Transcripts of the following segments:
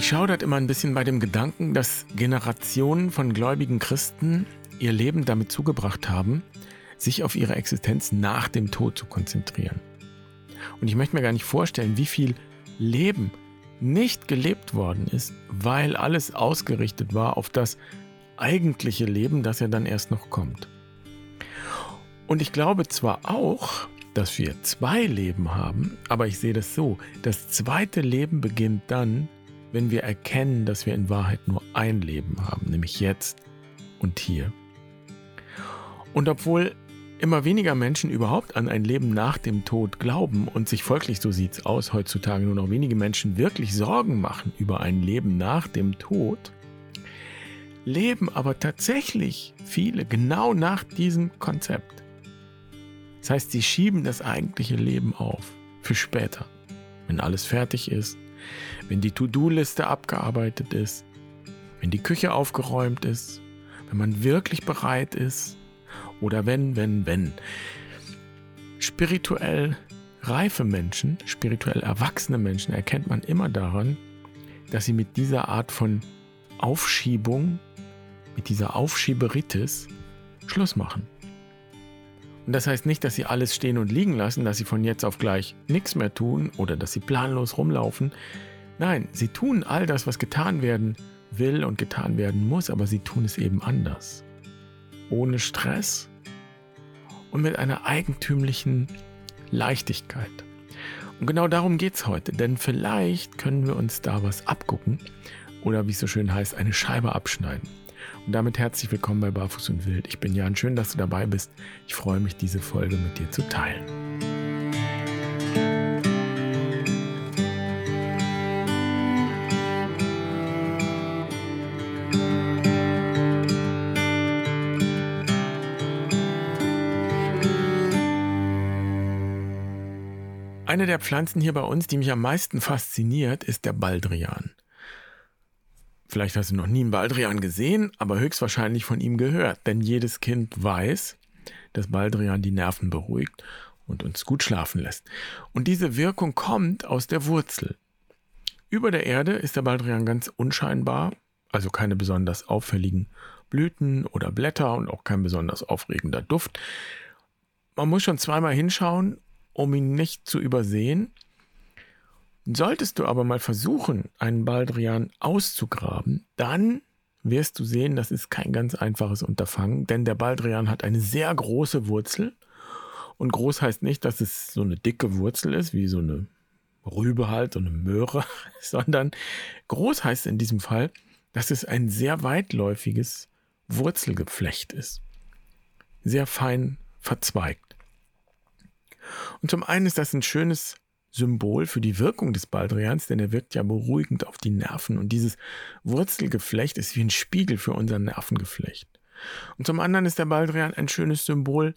Ich schaudert immer ein bisschen bei dem Gedanken, dass Generationen von gläubigen Christen ihr Leben damit zugebracht haben, sich auf ihre Existenz nach dem Tod zu konzentrieren. Und ich möchte mir gar nicht vorstellen, wie viel Leben nicht gelebt worden ist, weil alles ausgerichtet war auf das eigentliche Leben, das ja dann erst noch kommt. Und ich glaube zwar auch, dass wir zwei Leben haben, aber ich sehe das so, das zweite Leben beginnt dann, wenn wir erkennen, dass wir in Wahrheit nur ein Leben haben, nämlich jetzt und hier. Und obwohl immer weniger Menschen überhaupt an ein Leben nach dem Tod glauben und sich folglich, so sieht es aus, heutzutage nur noch wenige Menschen wirklich Sorgen machen über ein Leben nach dem Tod, leben aber tatsächlich viele genau nach diesem Konzept. Das heißt, sie schieben das eigentliche Leben auf für später, wenn alles fertig ist, wenn die To-Do-Liste abgearbeitet ist, wenn die Küche aufgeräumt ist, wenn man wirklich bereit ist oder wenn, wenn, wenn. Spirituell reife Menschen, spirituell erwachsene Menschen erkennt man immer daran, dass sie mit dieser Art von Aufschiebung, mit dieser Aufschieberitis Schluss machen. Und das heißt nicht, dass sie alles stehen und liegen lassen, dass sie von jetzt auf gleich nichts mehr tun oder dass sie planlos rumlaufen. Nein, sie tun all das, was getan werden will und getan werden muss, aber sie tun es eben anders. Ohne Stress und mit einer eigentümlichen Leichtigkeit. Und genau darum geht es heute, denn vielleicht können wir uns da was abgucken oder wie es so schön heißt, eine Scheibe abschneiden. Und damit herzlich willkommen bei Barfuß und Wild. Ich bin Jan, schön, dass du dabei bist. Ich freue mich, diese Folge mit dir zu teilen. Eine der Pflanzen hier bei uns, die mich am meisten fasziniert, ist der Baldrian. Vielleicht hast du noch nie einen Baldrian gesehen, aber höchstwahrscheinlich von ihm gehört, denn jedes Kind weiß, dass Baldrian die Nerven beruhigt und uns gut schlafen lässt. Und diese Wirkung kommt aus der Wurzel. Über der Erde ist der Baldrian ganz unscheinbar, also keine besonders auffälligen Blüten oder Blätter und auch kein besonders aufregender Duft. Man muss schon zweimal hinschauen, um ihn nicht zu übersehen. Solltest du aber mal versuchen, einen Baldrian auszugraben, dann wirst du sehen, das ist kein ganz einfaches Unterfangen, denn der Baldrian hat eine sehr große Wurzel. Und groß heißt nicht, dass es so eine dicke Wurzel ist, wie so eine Rübe halt, so eine Möhre, sondern groß heißt in diesem Fall, dass es ein sehr weitläufiges Wurzelgeflecht ist. Sehr fein verzweigt. Und zum einen ist das ein schönes Symbol für die Wirkung des Baldrians, denn er wirkt ja beruhigend auf die Nerven. Und dieses Wurzelgeflecht ist wie ein Spiegel für unser Nervengeflecht. Und zum anderen ist der Baldrian ein schönes Symbol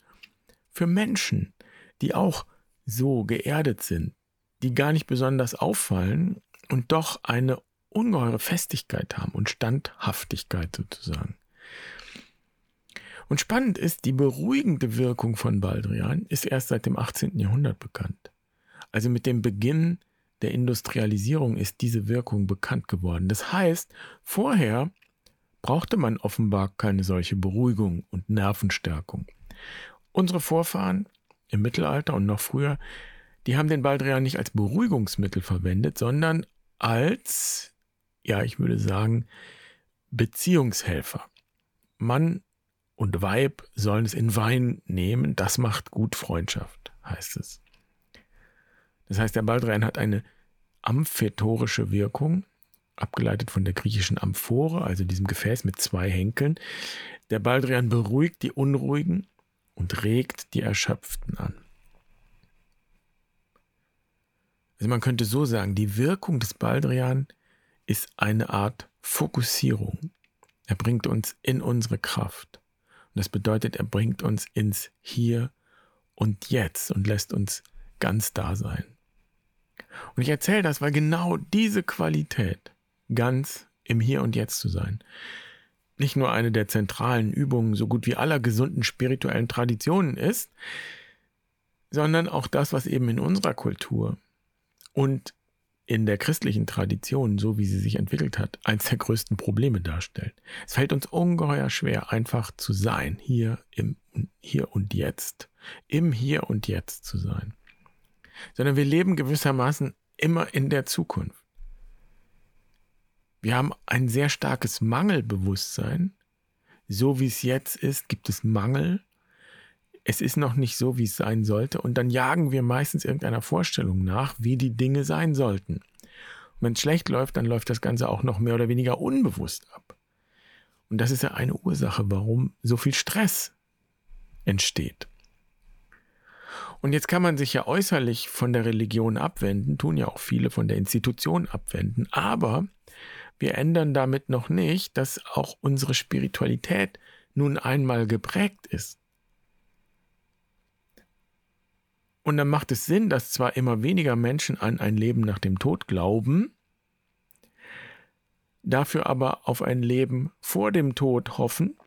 für Menschen, die auch so geerdet sind, die gar nicht besonders auffallen und doch eine ungeheure Festigkeit haben und Standhaftigkeit sozusagen. Und spannend ist, die beruhigende Wirkung von Baldrian ist erst seit dem 18. Jahrhundert bekannt. Also mit dem Beginn der Industrialisierung ist diese Wirkung bekannt geworden. Das heißt, vorher brauchte man offenbar keine solche Beruhigung und Nervenstärkung. Unsere Vorfahren im Mittelalter und noch früher, die haben den Baldrian nicht als Beruhigungsmittel verwendet, sondern als, ja, ich würde sagen, Beziehungshelfer. Mann und Weib sollen es in Wein nehmen, das macht gut Freundschaft, heißt es. Das heißt, der Baldrian hat eine amphetorische Wirkung, abgeleitet von der griechischen Amphore, also diesem Gefäß mit zwei Henkeln. Der Baldrian beruhigt die Unruhigen und regt die Erschöpften an. Also man könnte so sagen, die Wirkung des Baldrian ist eine Art Fokussierung. Er bringt uns in unsere Kraft. Und das bedeutet, er bringt uns ins Hier und Jetzt und lässt uns ganz da sein. Und ich erzähle das, weil genau diese Qualität, ganz im Hier und Jetzt zu sein, nicht nur eine der zentralen Übungen so gut wie aller gesunden spirituellen Traditionen ist, sondern auch das, was eben in unserer Kultur und in der christlichen Tradition, so wie sie sich entwickelt hat, eines der größten Probleme darstellt. Es fällt uns ungeheuer schwer, einfach zu sein, hier im Hier und Jetzt, im Hier und Jetzt zu sein. Sondern wir leben gewissermaßen immer in der Zukunft. Wir haben ein sehr starkes Mangelbewusstsein. So wie es jetzt ist, gibt es Mangel. Es ist noch nicht so, wie es sein sollte. Und dann jagen wir meistens irgendeiner Vorstellung nach, wie die Dinge sein sollten. Und wenn es schlecht läuft, dann läuft das Ganze auch noch mehr oder weniger unbewusst ab. Und das ist ja eine Ursache, warum so viel Stress entsteht. Und jetzt kann man sich ja äußerlich von der Religion abwenden, tun ja auch viele von der Institution abwenden, aber wir ändern damit noch nicht, dass auch unsere Spiritualität nun einmal geprägt ist. Und dann macht es Sinn, dass zwar immer weniger Menschen an ein Leben nach dem Tod glauben, dafür aber auf ein Leben vor dem Tod hoffen.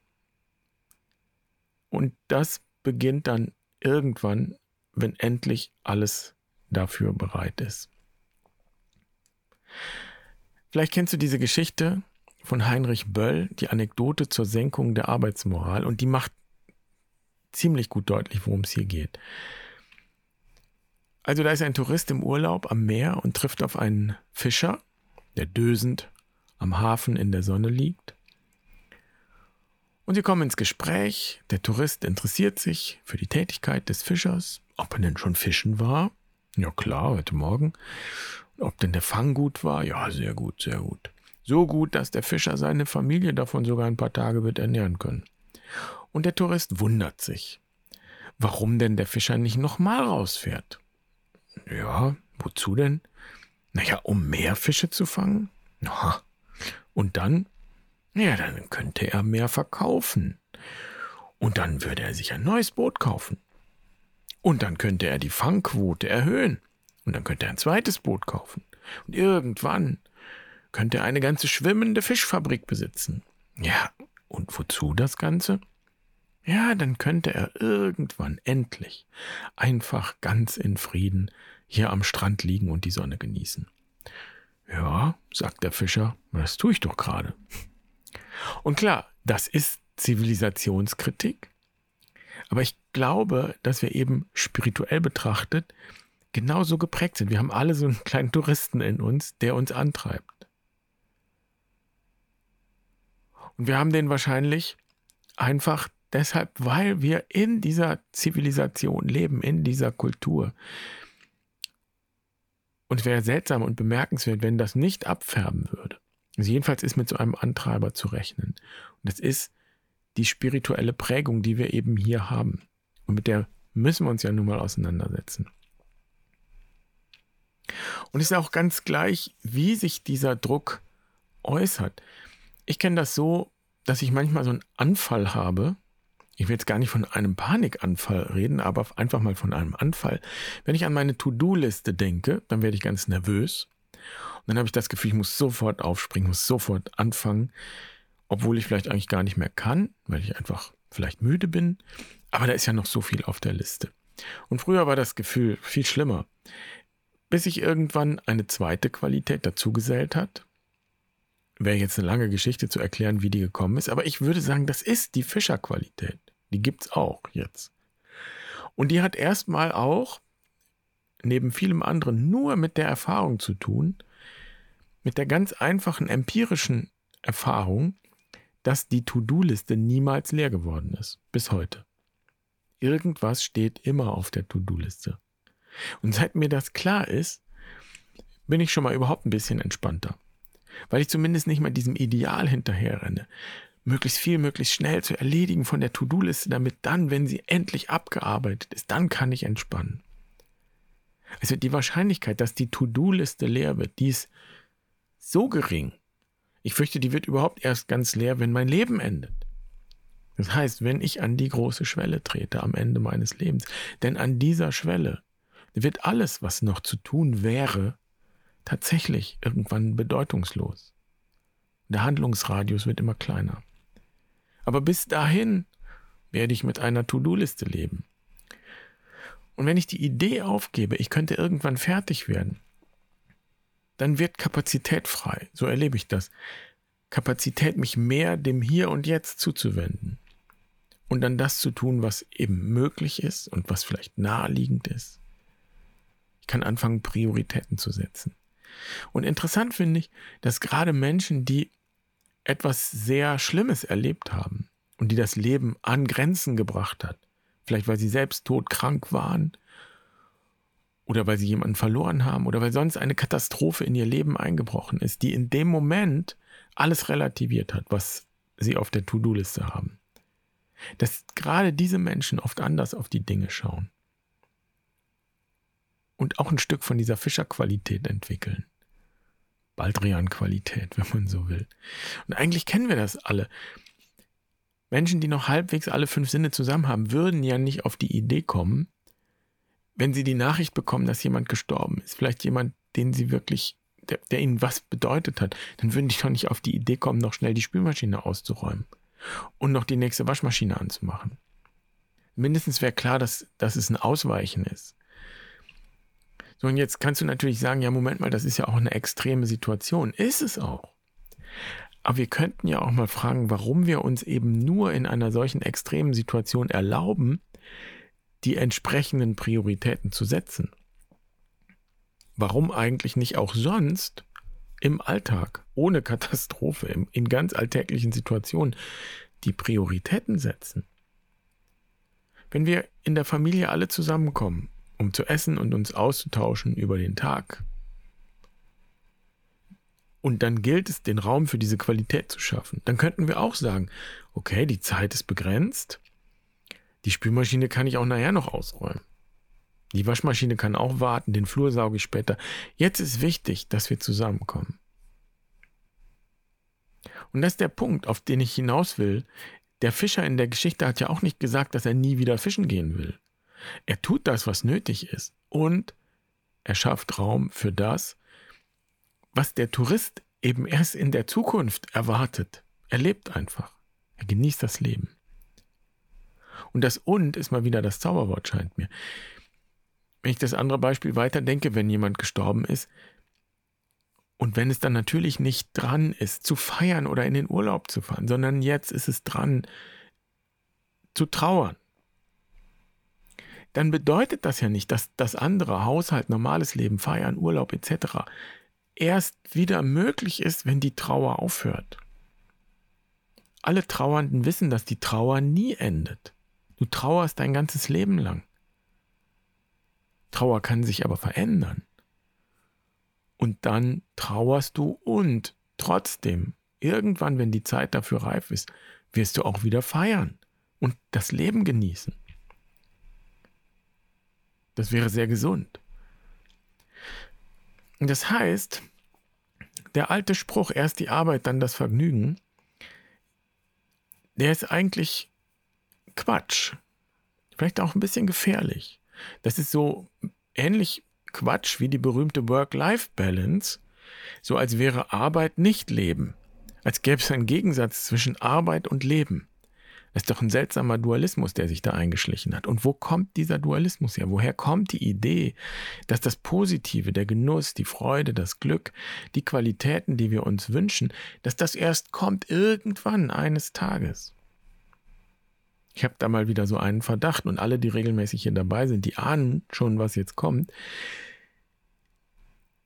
Und das beginnt dann irgendwann wenn endlich alles dafür bereit ist. Vielleicht kennst du diese Geschichte von Heinrich Böll, die Anekdote zur Senkung der Arbeitsmoral, und die macht ziemlich gut deutlich, worum es hier geht. Also da ist ein Tourist im Urlaub am Meer und trifft auf einen Fischer, der dösend am Hafen in der Sonne liegt. Und sie kommen ins Gespräch. Der Tourist interessiert sich für die Tätigkeit des Fischers, ob er denn schon fischen war. Ja klar, heute Morgen. Ob denn der Fang gut war? Ja, sehr gut, sehr gut. So gut, dass der Fischer seine Familie davon sogar ein paar Tage wird ernähren können. Und der Tourist wundert sich, warum denn der Fischer nicht nochmal rausfährt. Ja, wozu denn? Naja, um mehr Fische zu fangen? Aha. Und dann ja, dann könnte er mehr verkaufen. Und dann würde er sich ein neues Boot kaufen. Und dann könnte er die Fangquote erhöhen. Und dann könnte er ein zweites Boot kaufen. Und irgendwann könnte er eine ganze schwimmende Fischfabrik besitzen. Ja, und wozu das Ganze? Ja, dann könnte er irgendwann endlich einfach ganz in Frieden hier am Strand liegen und die Sonne genießen. Ja, sagt der Fischer, das tue ich doch gerade. Und klar, das ist Zivilisationskritik. Aber ich glaube, dass wir eben spirituell betrachtet genauso geprägt sind. Wir haben alle so einen kleinen Touristen in uns, der uns antreibt. Und wir haben den wahrscheinlich einfach deshalb, weil wir in dieser Zivilisation leben, in dieser Kultur. Und es wäre seltsam und bemerkenswert, wenn das nicht abfärben würde. Also jedenfalls ist mit so einem Antreiber zu rechnen. Und das ist die spirituelle Prägung, die wir eben hier haben. Und mit der müssen wir uns ja nun mal auseinandersetzen. Und es ist auch ganz gleich, wie sich dieser Druck äußert. Ich kenne das so, dass ich manchmal so einen Anfall habe. Ich will jetzt gar nicht von einem Panikanfall reden, aber einfach mal von einem Anfall. Wenn ich an meine To-Do-Liste denke, dann werde ich ganz nervös dann habe ich das Gefühl, ich muss sofort aufspringen, muss sofort anfangen, obwohl ich vielleicht eigentlich gar nicht mehr kann, weil ich einfach vielleicht müde bin. Aber da ist ja noch so viel auf der Liste. Und früher war das Gefühl viel schlimmer, bis sich irgendwann eine zweite Qualität dazugesellt hat. Wäre jetzt eine lange Geschichte zu erklären, wie die gekommen ist, aber ich würde sagen, das ist die Fischerqualität. Die gibt es auch jetzt. Und die hat erstmal auch, neben vielem anderen, nur mit der Erfahrung zu tun, mit der ganz einfachen empirischen Erfahrung, dass die To-Do-Liste niemals leer geworden ist, bis heute. Irgendwas steht immer auf der To-Do-Liste. Und seit mir das klar ist, bin ich schon mal überhaupt ein bisschen entspannter. Weil ich zumindest nicht mal diesem Ideal hinterherrenne, möglichst viel, möglichst schnell zu erledigen von der To-Do-Liste, damit dann, wenn sie endlich abgearbeitet ist, dann kann ich entspannen. Also die Wahrscheinlichkeit, dass die To-Do-Liste leer wird, die ist so gering. Ich fürchte, die wird überhaupt erst ganz leer, wenn mein Leben endet. Das heißt, wenn ich an die große Schwelle trete am Ende meines Lebens, denn an dieser Schwelle wird alles, was noch zu tun wäre, tatsächlich irgendwann bedeutungslos. Der Handlungsradius wird immer kleiner. Aber bis dahin werde ich mit einer To-Do-Liste leben. Und wenn ich die Idee aufgebe, ich könnte irgendwann fertig werden, dann wird Kapazität frei. So erlebe ich das. Kapazität, mich mehr dem Hier und Jetzt zuzuwenden. Und dann das zu tun, was eben möglich ist und was vielleicht naheliegend ist. Ich kann anfangen, Prioritäten zu setzen. Und interessant finde ich, dass gerade Menschen, die etwas sehr Schlimmes erlebt haben und die das Leben an Grenzen gebracht hat, vielleicht weil sie selbst todkrank waren oder weil sie jemanden verloren haben oder weil sonst eine Katastrophe in ihr Leben eingebrochen ist, die in dem Moment alles relativiert hat, was sie auf der To-Do-Liste haben. Dass gerade diese Menschen oft anders auf die Dinge schauen und auch ein Stück von dieser Fischerqualität entwickeln. Baldrian-Qualität, wenn man so will. Und eigentlich kennen wir das alle. Menschen, die noch halbwegs alle fünf Sinne zusammen haben, würden ja nicht auf die Idee kommen, wenn sie die Nachricht bekommen, dass jemand gestorben ist, vielleicht jemand, den sie wirklich, der, der ihnen was bedeutet hat, dann würden die doch nicht auf die Idee kommen, noch schnell die Spülmaschine auszuräumen und noch die nächste Waschmaschine anzumachen. Mindestens wäre klar, dass, dass es ein Ausweichen ist. So, und jetzt kannst du natürlich sagen, ja, Moment mal, das ist ja auch eine extreme Situation. Ist es auch. Aber wir könnten ja auch mal fragen, warum wir uns eben nur in einer solchen extremen Situation erlauben, die entsprechenden Prioritäten zu setzen. Warum eigentlich nicht auch sonst im Alltag, ohne Katastrophe, in ganz alltäglichen Situationen die Prioritäten setzen? Wenn wir in der Familie alle zusammenkommen um zu essen und uns auszutauschen über den Tag. Und dann gilt es, den Raum für diese Qualität zu schaffen. Dann könnten wir auch sagen, okay, die Zeit ist begrenzt. Die Spülmaschine kann ich auch nachher noch ausräumen. Die Waschmaschine kann auch warten, den Flur sauge ich später. Jetzt ist wichtig, dass wir zusammenkommen. Und das ist der Punkt, auf den ich hinaus will. Der Fischer in der Geschichte hat ja auch nicht gesagt, dass er nie wieder fischen gehen will. Er tut das, was nötig ist. Und er schafft Raum für das, was der Tourist eben erst in der Zukunft erwartet. Er lebt einfach. Er genießt das Leben. Und das und ist mal wieder das Zauberwort, scheint mir. Wenn ich das andere Beispiel weiterdenke, wenn jemand gestorben ist, und wenn es dann natürlich nicht dran ist, zu feiern oder in den Urlaub zu fahren, sondern jetzt ist es dran, zu trauern, dann bedeutet das ja nicht, dass das andere Haushalt, normales Leben, Feiern, Urlaub etc. erst wieder möglich ist, wenn die Trauer aufhört. Alle Trauernden wissen, dass die Trauer nie endet. Du trauerst dein ganzes Leben lang. Trauer kann sich aber verändern. Und dann trauerst du und trotzdem, irgendwann, wenn die Zeit dafür reif ist, wirst du auch wieder feiern und das Leben genießen. Das wäre sehr gesund. Das heißt, der alte Spruch, erst die Arbeit, dann das Vergnügen, der ist eigentlich Quatsch. Vielleicht auch ein bisschen gefährlich. Das ist so ähnlich Quatsch wie die berühmte Work-Life-Balance, so als wäre Arbeit nicht Leben, als gäbe es einen Gegensatz zwischen Arbeit und Leben. Ist doch ein seltsamer Dualismus, der sich da eingeschlichen hat. Und wo kommt dieser Dualismus her? Woher kommt die Idee, dass das Positive, der Genuss, die Freude, das Glück, die Qualitäten, die wir uns wünschen, dass das erst kommt irgendwann eines Tages? Ich habe da mal wieder so einen Verdacht und alle, die regelmäßig hier dabei sind, die ahnen schon, was jetzt kommt.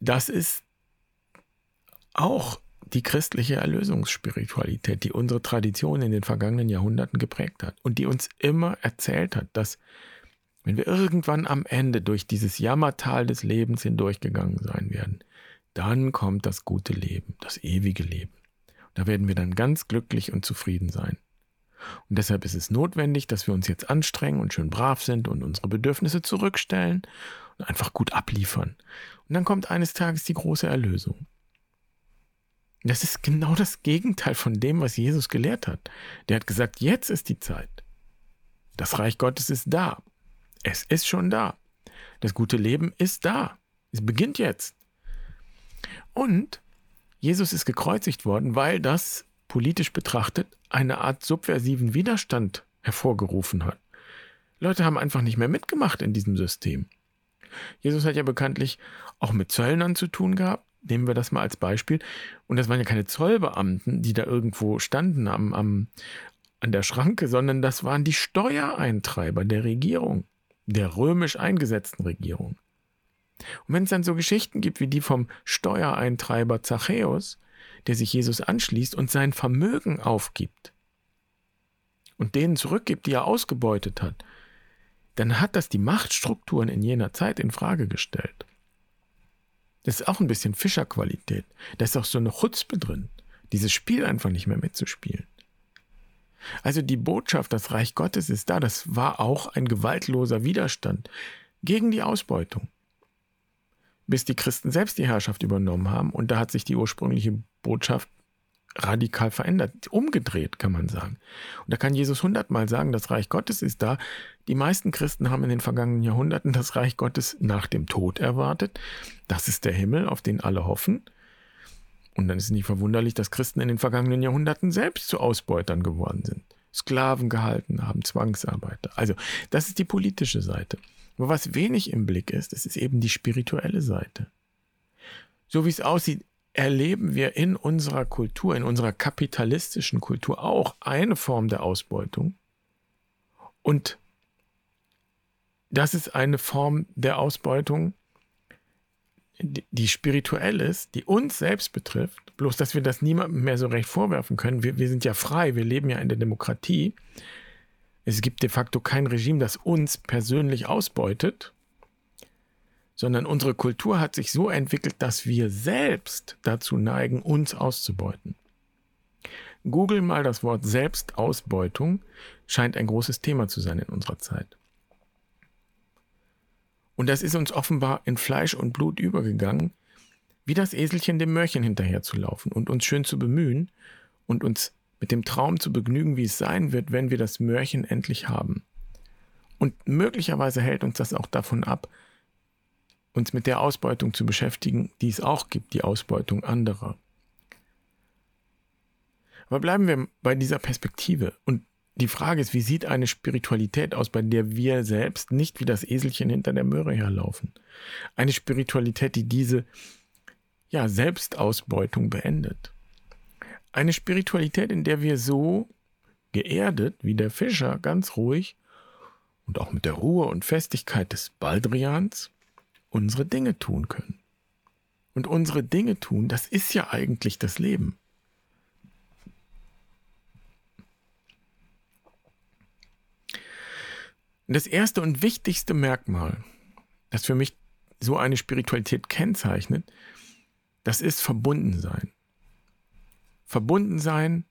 Das ist auch die christliche Erlösungsspiritualität, die unsere Tradition in den vergangenen Jahrhunderten geprägt hat und die uns immer erzählt hat, dass wenn wir irgendwann am Ende durch dieses Jammertal des Lebens hindurchgegangen sein werden, dann kommt das gute Leben, das ewige Leben. Da werden wir dann ganz glücklich und zufrieden sein. Und deshalb ist es notwendig, dass wir uns jetzt anstrengen und schön brav sind und unsere Bedürfnisse zurückstellen und einfach gut abliefern. Und dann kommt eines Tages die große Erlösung. Das ist genau das Gegenteil von dem, was Jesus gelehrt hat. Der hat gesagt, jetzt ist die Zeit. Das Reich Gottes ist da. Es ist schon da. Das gute Leben ist da. Es beginnt jetzt. Und Jesus ist gekreuzigt worden, weil das politisch betrachtet eine Art subversiven Widerstand hervorgerufen hat. Leute haben einfach nicht mehr mitgemacht in diesem System. Jesus hat ja bekanntlich auch mit Zöllnern zu tun gehabt nehmen wir das mal als Beispiel. Und das waren ja keine Zollbeamten, die da irgendwo standen am, am, an der Schranke, sondern das waren die Steuereintreiber der Regierung, der römisch eingesetzten Regierung. Und wenn es dann so Geschichten gibt wie die vom Steuereintreiber Zachäus, der sich Jesus anschließt und sein Vermögen aufgibt und denen zurückgibt, die er ausgebeutet hat, dann hat das die Machtstrukturen in jener Zeit in Frage gestellt. Das ist auch ein bisschen Fischerqualität. Da ist auch so eine Chutzpe drin, dieses Spiel einfach nicht mehr mitzuspielen. Also die Botschaft, das Reich Gottes ist da, das war auch ein gewaltloser Widerstand gegen die Ausbeutung bis die Christen selbst die Herrschaft übernommen haben. Und da hat sich die ursprüngliche Botschaft radikal verändert, umgedreht, kann man sagen. Und da kann Jesus hundertmal sagen, das Reich Gottes ist da. Die meisten Christen haben in den vergangenen Jahrhunderten das Reich Gottes nach dem Tod erwartet. Das ist der Himmel, auf den alle hoffen. Und dann ist es nicht verwunderlich, dass Christen in den vergangenen Jahrhunderten selbst zu Ausbeutern geworden sind. Sklaven gehalten haben, Zwangsarbeiter. Also, das ist die politische Seite. Aber was wenig im Blick ist, das ist eben die spirituelle Seite. So wie es aussieht, erleben wir in unserer Kultur, in unserer kapitalistischen Kultur auch eine Form der Ausbeutung. Und das ist eine Form der Ausbeutung, die spirituell ist, die uns selbst betrifft, bloß dass wir das niemandem mehr so recht vorwerfen können. Wir, wir sind ja frei, wir leben ja in der Demokratie. Es gibt de facto kein Regime, das uns persönlich ausbeutet, sondern unsere Kultur hat sich so entwickelt, dass wir selbst dazu neigen, uns auszubeuten. Google mal das Wort Selbstausbeutung, scheint ein großes Thema zu sein in unserer Zeit. Und das ist uns offenbar in Fleisch und Blut übergegangen, wie das Eselchen dem Mörchen hinterherzulaufen und uns schön zu bemühen und uns mit dem Traum zu begnügen, wie es sein wird, wenn wir das Mörchen endlich haben. Und möglicherweise hält uns das auch davon ab, uns mit der Ausbeutung zu beschäftigen, die es auch gibt, die Ausbeutung anderer. Aber bleiben wir bei dieser Perspektive. Und die Frage ist, wie sieht eine Spiritualität aus, bei der wir selbst nicht wie das Eselchen hinter der Möhre herlaufen? Eine Spiritualität, die diese ja, Selbstausbeutung beendet. Eine Spiritualität, in der wir so geerdet wie der Fischer, ganz ruhig und auch mit der Ruhe und Festigkeit des Baldrians unsere Dinge tun können. Und unsere Dinge tun, das ist ja eigentlich das Leben. Das erste und wichtigste Merkmal, das für mich so eine Spiritualität kennzeichnet, das ist Verbundensein. Verbundensein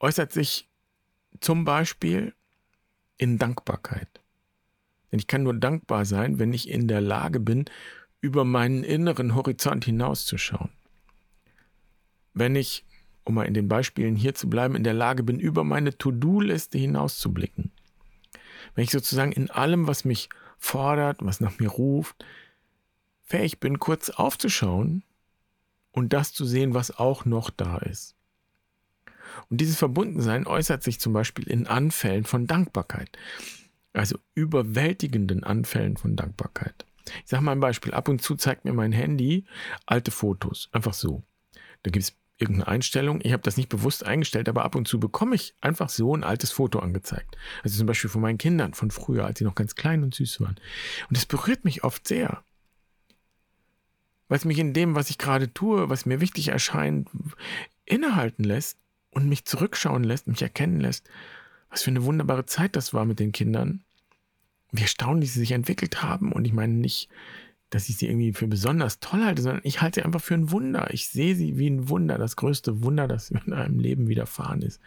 äußert sich zum Beispiel in Dankbarkeit. Denn ich kann nur dankbar sein, wenn ich in der Lage bin, über meinen inneren Horizont hinauszuschauen. Wenn ich, um mal in den Beispielen hier zu bleiben, in der Lage bin, über meine To-Do-Liste hinauszublicken. Wenn ich sozusagen in allem, was mich fordert, was nach mir ruft, fähig bin, kurz aufzuschauen und das zu sehen, was auch noch da ist. Und dieses Verbundensein äußert sich zum Beispiel in Anfällen von Dankbarkeit, also überwältigenden Anfällen von Dankbarkeit. Ich sage mal ein Beispiel, ab und zu zeigt mir mein Handy alte Fotos, einfach so. Da gibt es irgendeine Einstellung, ich habe das nicht bewusst eingestellt, aber ab und zu bekomme ich einfach so ein altes Foto angezeigt. Also zum Beispiel von meinen Kindern von früher, als sie noch ganz klein und süß waren. Und das berührt mich oft sehr was mich in dem, was ich gerade tue, was mir wichtig erscheint, innehalten lässt und mich zurückschauen lässt, mich erkennen lässt, was für eine wunderbare Zeit das war mit den Kindern. Wie erstaunlich sie sich entwickelt haben. Und ich meine nicht, dass ich sie irgendwie für besonders toll halte, sondern ich halte sie einfach für ein Wunder. Ich sehe sie wie ein Wunder, das größte Wunder, das in einem Leben widerfahren ist.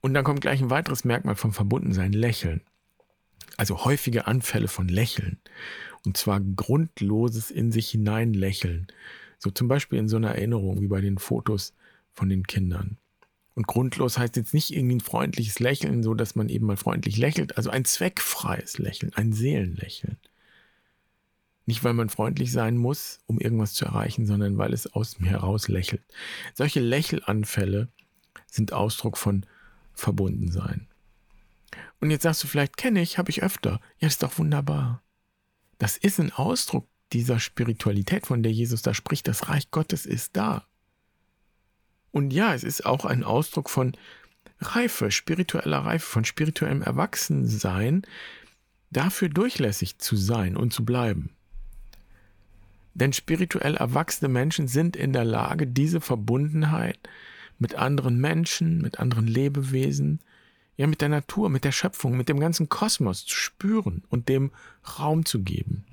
Und dann kommt gleich ein weiteres Merkmal vom Verbundensein, Lächeln. Also häufige Anfälle von Lächeln. Und zwar grundloses in sich hinein Lächeln. So zum Beispiel in so einer Erinnerung wie bei den Fotos von den Kindern. Und grundlos heißt jetzt nicht irgendwie ein freundliches Lächeln, so dass man eben mal freundlich lächelt. Also ein zweckfreies Lächeln, ein Seelenlächeln. Nicht, weil man freundlich sein muss, um irgendwas zu erreichen, sondern weil es aus mir heraus lächelt. Solche Lächelanfälle sind Ausdruck von Verbundensein. Und jetzt sagst du vielleicht, kenne ich, habe ich öfter. Ja, ist doch wunderbar. Das ist ein Ausdruck dieser Spiritualität, von der Jesus da spricht, das Reich Gottes ist da. Und ja, es ist auch ein Ausdruck von Reife, spiritueller Reife, von spirituellem Erwachsensein, dafür durchlässig zu sein und zu bleiben. Denn spirituell erwachsene Menschen sind in der Lage, diese Verbundenheit mit anderen Menschen, mit anderen Lebewesen, ja mit der Natur, mit der Schöpfung, mit dem ganzen Kosmos zu spüren und dem Raum zu geben.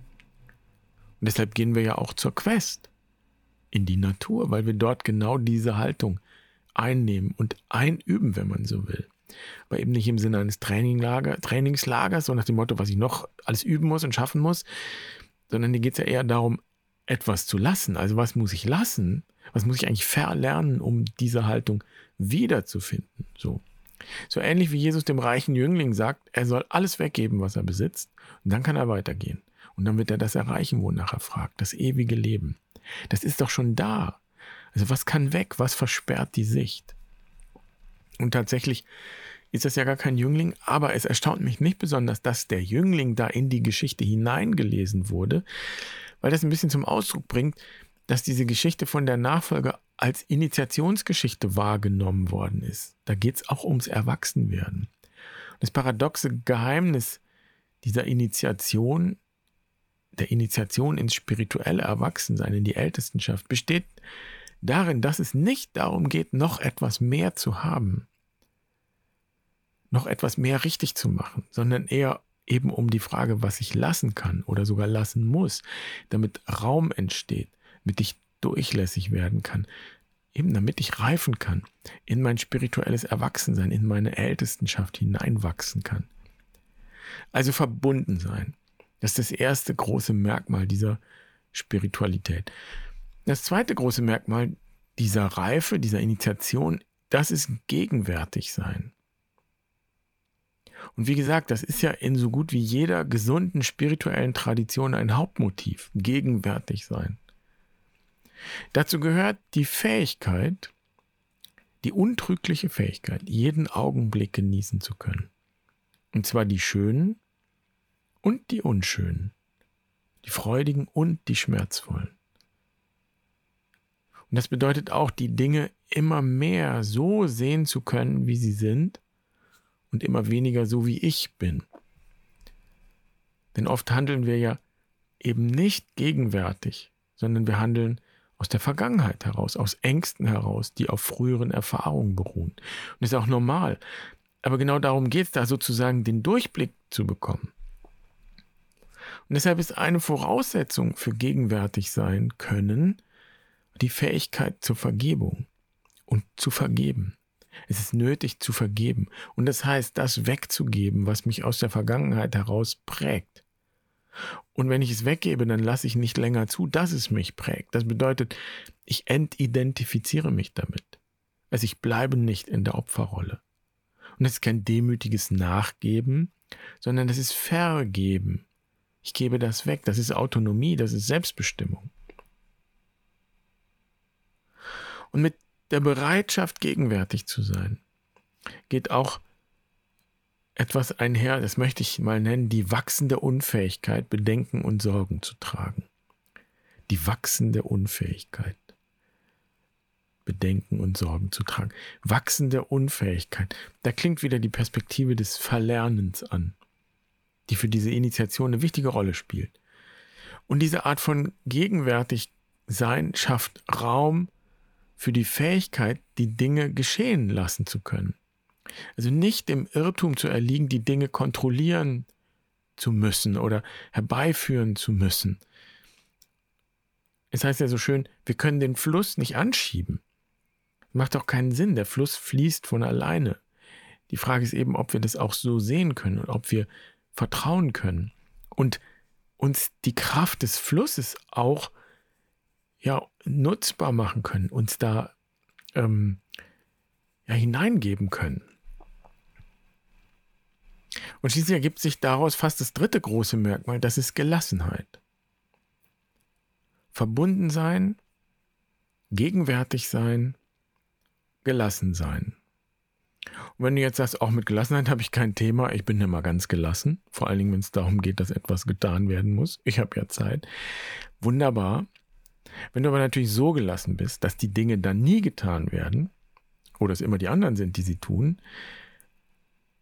Und deshalb gehen wir ja auch zur Quest in die Natur, weil wir dort genau diese Haltung einnehmen und einüben, wenn man so will. Aber eben nicht im Sinne eines Traininglager, Trainingslagers, so nach dem Motto, was ich noch alles üben muss und schaffen muss, sondern hier geht es ja eher darum, etwas zu lassen. Also was muss ich lassen? Was muss ich eigentlich verlernen, um diese Haltung wiederzufinden? So. So ähnlich wie Jesus dem reichen Jüngling sagt, er soll alles weggeben, was er besitzt, und dann kann er weitergehen. Und dann wird er das erreichen, wonach er fragt, das ewige Leben. Das ist doch schon da. Also was kann weg? Was versperrt die Sicht? Und tatsächlich ist das ja gar kein Jüngling, aber es erstaunt mich nicht besonders, dass der Jüngling da in die Geschichte hineingelesen wurde, weil das ein bisschen zum Ausdruck bringt, dass diese Geschichte von der Nachfolge als Initiationsgeschichte wahrgenommen worden ist. Da geht es auch ums Erwachsenwerden. Das paradoxe Geheimnis dieser Initiation, der Initiation ins spirituelle Erwachsensein, in die Ältestenschaft, besteht darin, dass es nicht darum geht, noch etwas mehr zu haben, noch etwas mehr richtig zu machen, sondern eher eben um die Frage, was ich lassen kann oder sogar lassen muss, damit Raum entsteht, damit ich durchlässig werden kann, eben damit ich reifen kann, in mein spirituelles Erwachsensein, in meine Ältestenschaft hineinwachsen kann. Also verbunden sein. Das ist das erste große Merkmal dieser Spiritualität. Das zweite große Merkmal dieser Reife, dieser Initiation, das ist gegenwärtig sein. Und wie gesagt, das ist ja in so gut wie jeder gesunden spirituellen Tradition ein Hauptmotiv, gegenwärtig sein. Dazu gehört die Fähigkeit, die untrügliche Fähigkeit, jeden Augenblick genießen zu können. Und zwar die schönen und die unschönen, die freudigen und die schmerzvollen. Und das bedeutet auch, die Dinge immer mehr so sehen zu können, wie sie sind und immer weniger so, wie ich bin. Denn oft handeln wir ja eben nicht gegenwärtig, sondern wir handeln aus der Vergangenheit heraus, aus Ängsten heraus, die auf früheren Erfahrungen beruhen. Und das ist auch normal. Aber genau darum geht es da sozusagen, den Durchblick zu bekommen. Und deshalb ist eine Voraussetzung für gegenwärtig sein können, die Fähigkeit zur Vergebung und zu vergeben. Es ist nötig zu vergeben. Und das heißt, das wegzugeben, was mich aus der Vergangenheit heraus prägt. Und wenn ich es weggebe, dann lasse ich nicht länger zu, dass es mich prägt. Das bedeutet, ich entidentifiziere mich damit. Also ich bleibe nicht in der Opferrolle. Und das ist kein demütiges Nachgeben, sondern das ist Vergeben. Ich gebe das weg. Das ist Autonomie, das ist Selbstbestimmung. Und mit der Bereitschaft, gegenwärtig zu sein, geht auch etwas einher, das möchte ich mal nennen, die wachsende Unfähigkeit, Bedenken und Sorgen zu tragen. Die wachsende Unfähigkeit, Bedenken und Sorgen zu tragen. Wachsende Unfähigkeit. Da klingt wieder die Perspektive des Verlernens an, die für diese Initiation eine wichtige Rolle spielt. Und diese Art von gegenwärtig sein schafft Raum für die Fähigkeit, die Dinge geschehen lassen zu können. Also nicht dem Irrtum zu erliegen, die Dinge kontrollieren zu müssen oder herbeiführen zu müssen. Es heißt ja so schön, wir können den Fluss nicht anschieben. Macht doch keinen Sinn, der Fluss fließt von alleine. Die Frage ist eben, ob wir das auch so sehen können und ob wir vertrauen können und uns die Kraft des Flusses auch ja nutzbar machen können, uns da ähm, ja, hineingeben können. Und schließlich ergibt sich daraus fast das dritte große Merkmal, das ist Gelassenheit. Verbunden sein, gegenwärtig sein, gelassen sein. Und wenn du jetzt sagst, auch mit Gelassenheit habe ich kein Thema, ich bin immer ganz gelassen, vor allen Dingen, wenn es darum geht, dass etwas getan werden muss. Ich habe ja Zeit. Wunderbar. Wenn du aber natürlich so gelassen bist, dass die Dinge dann nie getan werden, oder es immer die anderen sind, die sie tun,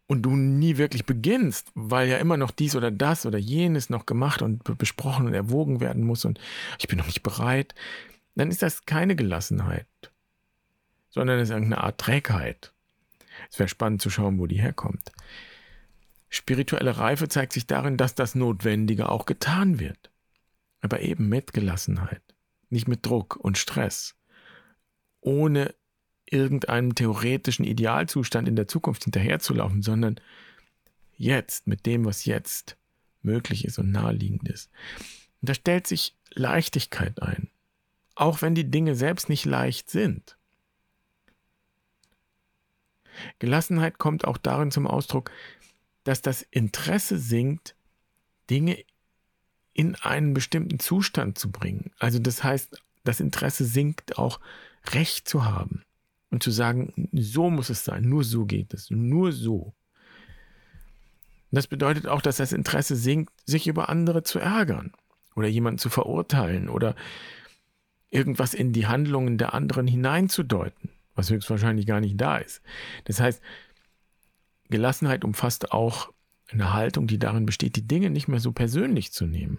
und du nie wirklich beginnst, weil ja immer noch dies oder das oder jenes noch gemacht und besprochen und erwogen werden muss und ich bin noch nicht bereit, dann ist das keine Gelassenheit, sondern es ist irgendeine Art Trägheit. Es wäre spannend zu schauen, wo die herkommt. Spirituelle Reife zeigt sich darin, dass das Notwendige auch getan wird, aber eben mit Gelassenheit, nicht mit Druck und Stress, ohne irgendeinem theoretischen Idealzustand in der Zukunft hinterherzulaufen, sondern jetzt mit dem, was jetzt möglich ist und naheliegend ist. Und da stellt sich Leichtigkeit ein, auch wenn die Dinge selbst nicht leicht sind. Gelassenheit kommt auch darin zum Ausdruck, dass das Interesse sinkt, Dinge in einen bestimmten Zustand zu bringen. Also das heißt, das Interesse sinkt auch Recht zu haben und zu sagen, so muss es sein, nur so geht es, nur so. Das bedeutet auch, dass das Interesse sinkt, sich über andere zu ärgern oder jemanden zu verurteilen oder irgendwas in die Handlungen der anderen hineinzudeuten, was höchstwahrscheinlich gar nicht da ist. Das heißt, Gelassenheit umfasst auch eine Haltung, die darin besteht, die Dinge nicht mehr so persönlich zu nehmen.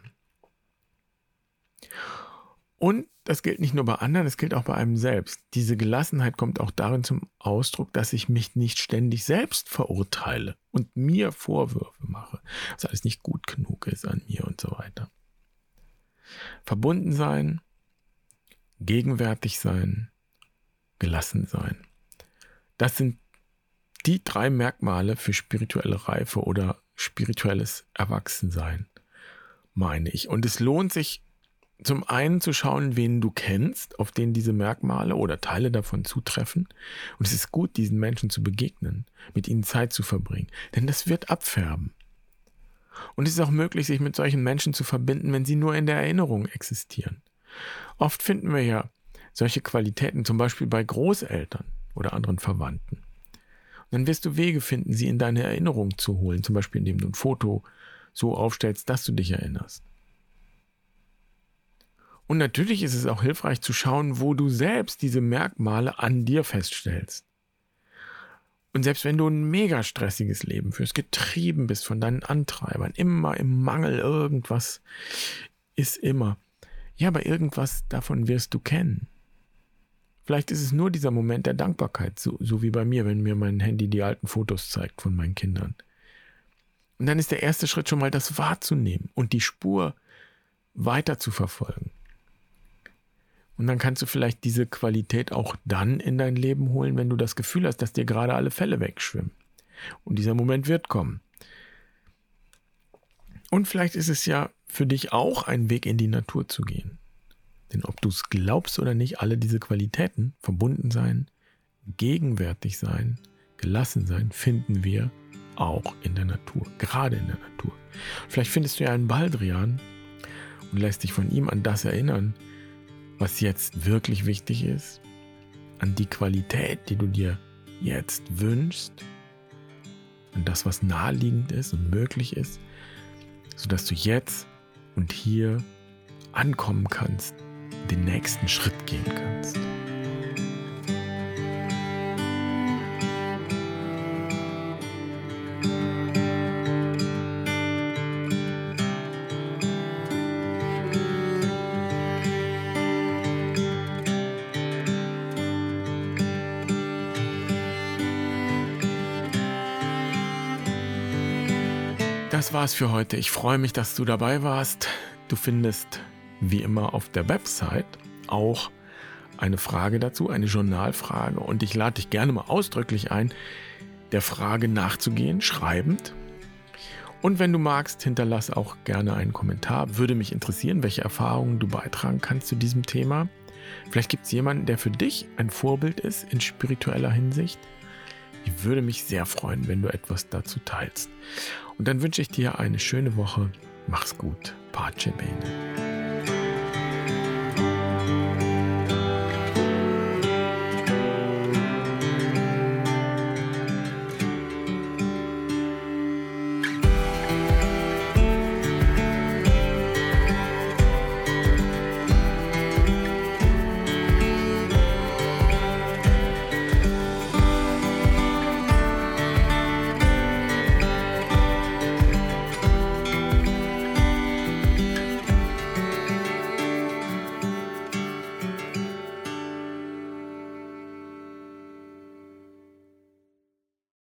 Und das gilt nicht nur bei anderen, es gilt auch bei einem selbst. Diese Gelassenheit kommt auch darin zum Ausdruck, dass ich mich nicht ständig selbst verurteile und mir Vorwürfe mache, dass alles nicht gut genug ist an mir und so weiter. Verbunden sein, gegenwärtig sein, gelassen sein. Das sind die drei Merkmale für spirituelle Reife oder spirituelles Erwachsensein, meine ich. Und es lohnt sich zum einen zu schauen, wen du kennst, auf den diese Merkmale oder Teile davon zutreffen. Und es ist gut, diesen Menschen zu begegnen, mit ihnen Zeit zu verbringen, denn das wird abfärben. Und es ist auch möglich, sich mit solchen Menschen zu verbinden, wenn sie nur in der Erinnerung existieren. Oft finden wir ja solche Qualitäten, zum Beispiel bei Großeltern oder anderen Verwandten. Und dann wirst du Wege finden, sie in deine Erinnerung zu holen, zum Beispiel indem du ein Foto so aufstellst, dass du dich erinnerst. Und natürlich ist es auch hilfreich zu schauen, wo du selbst diese Merkmale an dir feststellst. Und selbst wenn du ein mega stressiges Leben führst, getrieben bist von deinen Antreibern, immer im Mangel, irgendwas ist immer. Ja, aber irgendwas davon wirst du kennen. Vielleicht ist es nur dieser Moment der Dankbarkeit, so, so wie bei mir, wenn mir mein Handy die alten Fotos zeigt von meinen Kindern. Und dann ist der erste Schritt schon mal das wahrzunehmen und die Spur weiter zu verfolgen. Und dann kannst du vielleicht diese Qualität auch dann in dein Leben holen, wenn du das Gefühl hast, dass dir gerade alle Fälle wegschwimmen. Und dieser Moment wird kommen. Und vielleicht ist es ja für dich auch ein Weg in die Natur zu gehen. Denn ob du es glaubst oder nicht, alle diese Qualitäten, verbunden sein, gegenwärtig sein, gelassen sein, finden wir auch in der Natur, gerade in der Natur. Vielleicht findest du ja einen Baldrian und lässt dich von ihm an das erinnern, was jetzt wirklich wichtig ist, an die Qualität, die du dir jetzt wünschst, an das, was naheliegend ist und möglich ist, sodass du jetzt und hier ankommen kannst, den nächsten Schritt gehen kannst. Das war's für heute. Ich freue mich, dass du dabei warst. Du findest wie immer auf der Website auch eine Frage dazu, eine Journalfrage. Und ich lade dich gerne mal ausdrücklich ein, der Frage nachzugehen, schreibend. Und wenn du magst, hinterlass auch gerne einen Kommentar. Würde mich interessieren, welche Erfahrungen du beitragen kannst zu diesem Thema. Vielleicht gibt es jemanden, der für dich ein Vorbild ist in spiritueller Hinsicht. Ich würde mich sehr freuen, wenn du etwas dazu teilst. Und dann wünsche ich dir eine schöne Woche. Mach's gut. Pace bene.